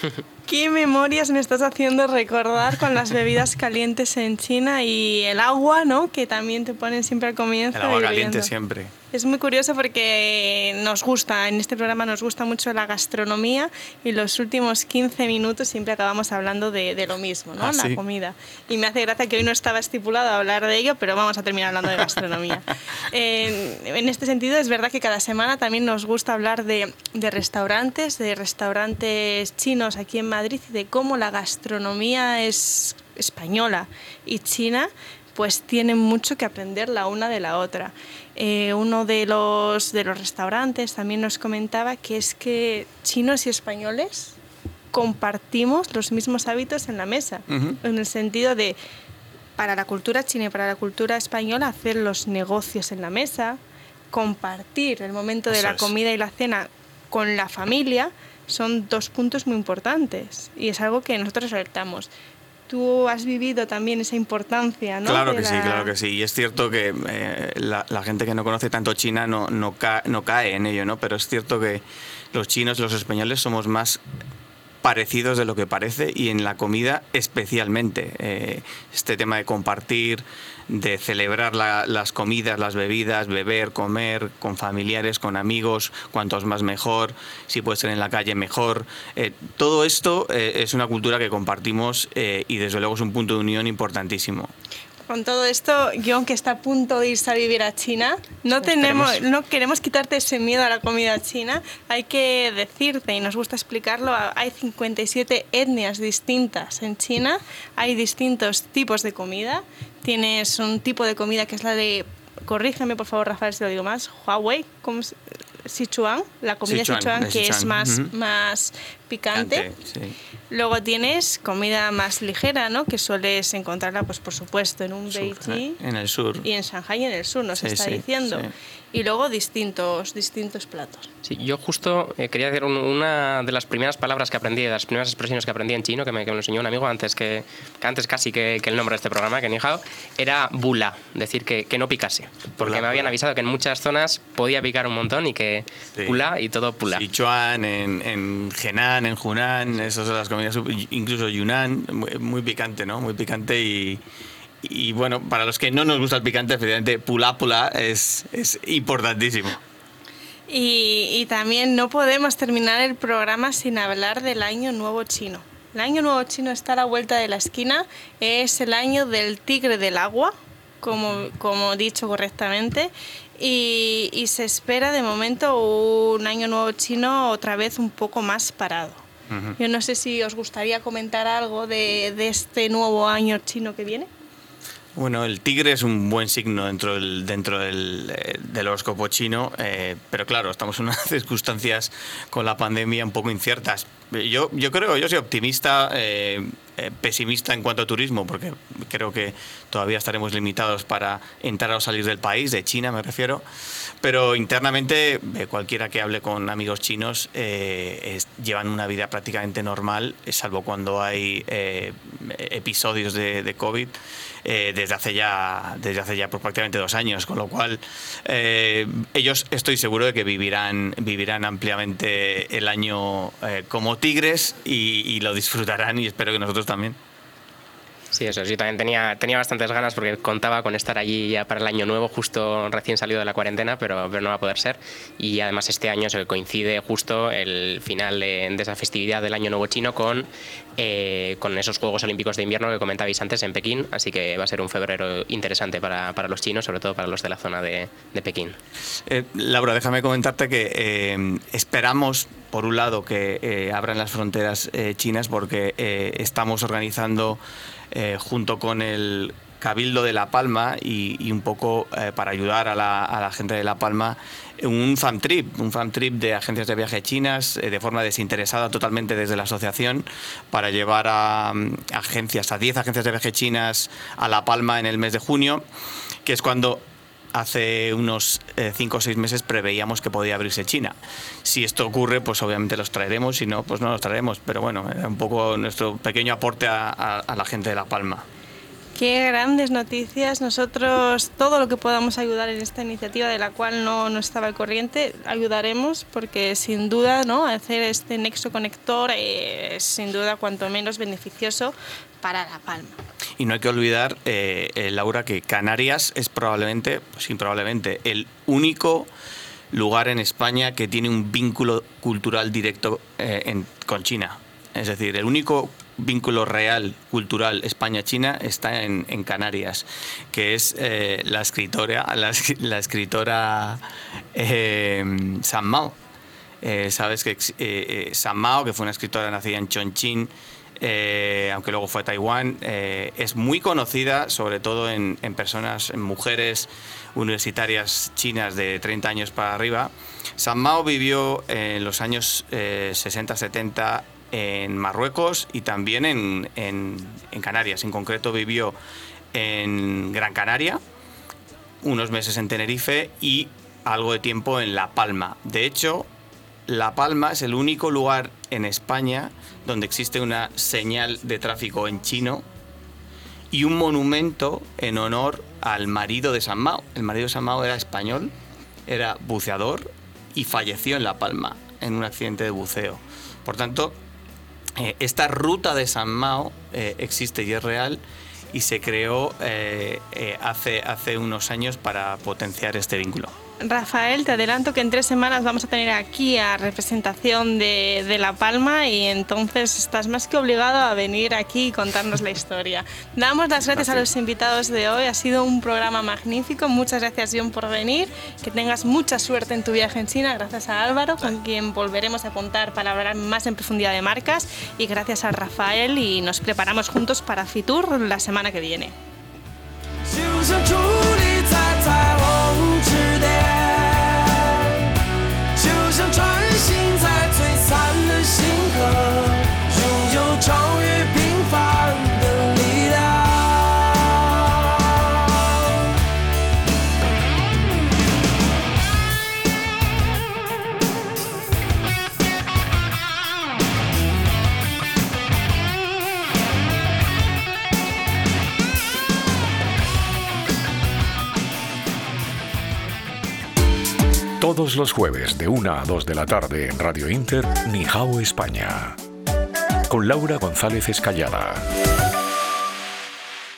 [laughs] ¿Qué memorias me estás haciendo recordar con las bebidas calientes en China y el agua, ¿no? Que también te ponen siempre al comienzo. El agua caliente siempre. Es muy curioso porque nos gusta, en este programa nos gusta mucho la gastronomía y los últimos 15 minutos siempre acabamos hablando de, lo mismo, ¿no? Ah, la comida. Y me hace gracia que hoy no estaba estipulado hablar de ello, pero vamos a terminar hablando de gastronomía. [laughs] en, este sentido, es verdad que cada semana también nos gusta hablar de, de restaurantes, de restaurantes chinos aquí en Madrid y de cómo la gastronomía es española y china pues tienen mucho que aprender la una de la otra. Eh, uno de los, de los restaurantes también nos comentaba que es que chinos y españoles compartimos los mismos hábitos en la mesa, en el sentido de, para la cultura china y para la cultura española, hacer los negocios en la mesa, compartir el momento de la comida y la cena con la familia, son dos puntos muy importantes y es algo que nosotros alertamos tú has vivido también esa importancia, ¿no? Claro que sí, claro que sí. Y es cierto que eh, la, gente que no conoce tanto China no, no, no cae en ello, ¿no? Pero es cierto que los chinos y los españoles somos más parecidos de lo que parece y en la comida especialmente. Eh, este tema de compartir, de celebrar las comidas, las bebidas, beber, comer con familiares, con amigos, cuantos más mejor, si puede ser en la calle mejor. Eh, todo esto eh, es una cultura que compartimos y desde luego es un punto de unión importantísimo. Con todo esto, John, que está a punto de irse a vivir a China, no, tenemos, no queremos quitarte ese miedo a la comida china. Hay que decirte, y nos gusta explicarlo, hay 57 etnias distintas en China, hay distintos tipos de comida. Tienes un tipo de comida que es la de, corrígeme por favor, Rafael, si lo digo más, Huawei, como Sichuan, la comida Sichuan, que es más, más picante. Luego tienes comida más ligera, ¿no? Que sueles encontrarla, pues por supuesto, en un Beijing. En el sur. Y en Shanghai en el sur, nos está diciendo. Y luego distintos, distintos platos. Sí, yo justo eh, quería decir una de las primeras palabras que aprendí, de las primeras expresiones que aprendí en chino, que me, que me enseñó un amigo antes que, antes casi que, el nombre de este programa, que ni hao, era bula, decir que, que no picase. Porque me habían avisado que en muchas zonas podía picar un montón y que bula y todo pula. Sichuan, en, en Henan, en Hunan, esas son las comidas, incluso Yunnan, muy, picante, ¿no? Muy picante y, y, bueno, para los que no nos gusta el picante, efectivamente, pula pula es, es importantísimo. Y, y, también no podemos terminar el programa sin hablar del Año Nuevo Chino. El Año Nuevo Chino está a la vuelta de la esquina, es el año del tigre del agua, como, como dicho correctamente, y, y, se espera de momento un año nuevo chino otra vez un poco más parado. Yo no sé si os gustaría comentar algo de, de, este nuevo año chino que viene. Bueno, el tigre es un buen signo dentro del, dentro del, eh, del horóscopo chino, eh, pero claro, estamos en unas [laughs] circunstancias con la pandemia un poco inciertas. Yo, yo creo, yo soy optimista. Eh, pesimista en cuanto a turismo, porque creo que todavía estaremos limitados para entrar o salir del país, de China me refiero, pero internamente cualquiera que hable con amigos chinos eh, llevan una vida prácticamente normal, salvo cuando hay episodios de COVID. Desde hace ya desde hace ya pues, prácticamente dos años con lo cual ellos estoy seguro de que vivirán vivirán ampliamente el año como tigres y lo disfrutarán y espero que nosotros también. Sí, eso, yo también tenía, tenía bastantes ganas porque contaba con estar allí ya para el año nuevo, justo recién salido de la cuarentena, pero, pero no va a poder ser. Y además este año se coincide justo el final de, esa festividad del Año Nuevo Chino con, eh, con esos Juegos Olímpicos de Invierno que comentabais antes en Pekín, así que va a ser un febrero interesante para, para los chinos, sobre todo para los de la zona de, de Pekín. Eh, Laura, déjame comentarte que eh, esperamos por un lado, que eh, abran las fronteras eh, chinas porque eh, estamos organizando junto con el Cabildo de La Palma y, un poco para ayudar a la, gente de La Palma un fan trip, un fan trip de agencias de viaje chinas de forma desinteresada totalmente desde la asociación para llevar a, a agencias, a 10 agencias de viaje chinas a La Palma en el mes de junio, que es cuando hace unos 5 o 6 meses preveíamos que podía abrirse China. Si esto ocurre, pues obviamente los traeremos, si no, pues no los traeremos. Pero bueno, era un poco nuestro pequeño aporte a la gente de La Palma. Qué grandes noticias. Nosotros todo lo que podamos ayudar en esta iniciativa de la cual no, no estaba al corriente, ayudaremos porque sin duda ¿no? hacer este nexo conector es sin duda cuanto menos beneficioso para La Palma. Y no hay que olvidar, eh, eh, Laura, que Canarias es probablemente, pues probablemente, el único lugar en España que tiene un vínculo cultural directo eh, con China. Es decir, el único vínculo real, cultural, España-China está en, Canarias, que es eh, la escritora, la, escritora eh, San Mao. Eh, sabes que San Mao, que fue una escritora nacida en Chongqing, aunque luego fue a Taiwán, es muy conocida sobre todo en, personas, mujeres universitarias chinas de 30 años para arriba. San Mao vivió en los años 60-70 en Marruecos y también en, en, Canarias. En concreto vivió en Gran Canaria, unos meses en Tenerife y algo de tiempo en La Palma. De hecho, La Palma es el único lugar en España donde existe una señal de tráfico en chino y un monumento en honor al marido de San Mao. El marido de San Mao era español, era buceador y falleció en La Palma en un accidente de buceo. Por tanto, Eh, esta ruta de San Mao eh, existe y es real y se creó eh, hace, hace unos años para potenciar este vínculo. Rafael, te adelanto que en tres semanas vamos a tener aquí a representación de, de, La Palma y entonces estás más que obligado a venir aquí y contarnos la historia. Damos las gracias a los invitados de hoy, ha sido un programa magnífico, muchas gracias John por venir, que tengas mucha suerte en tu viaje en China, gracias a Álvaro, con quien volveremos a contar para hablar más en profundidad de marcas. Y gracias a Rafael y nos preparamos juntos para Fitur la semana que viene. go. Todos los jueves de 1 a 2 de la tarde en Radio Inter, Nijao España. Con Laura González Escallada.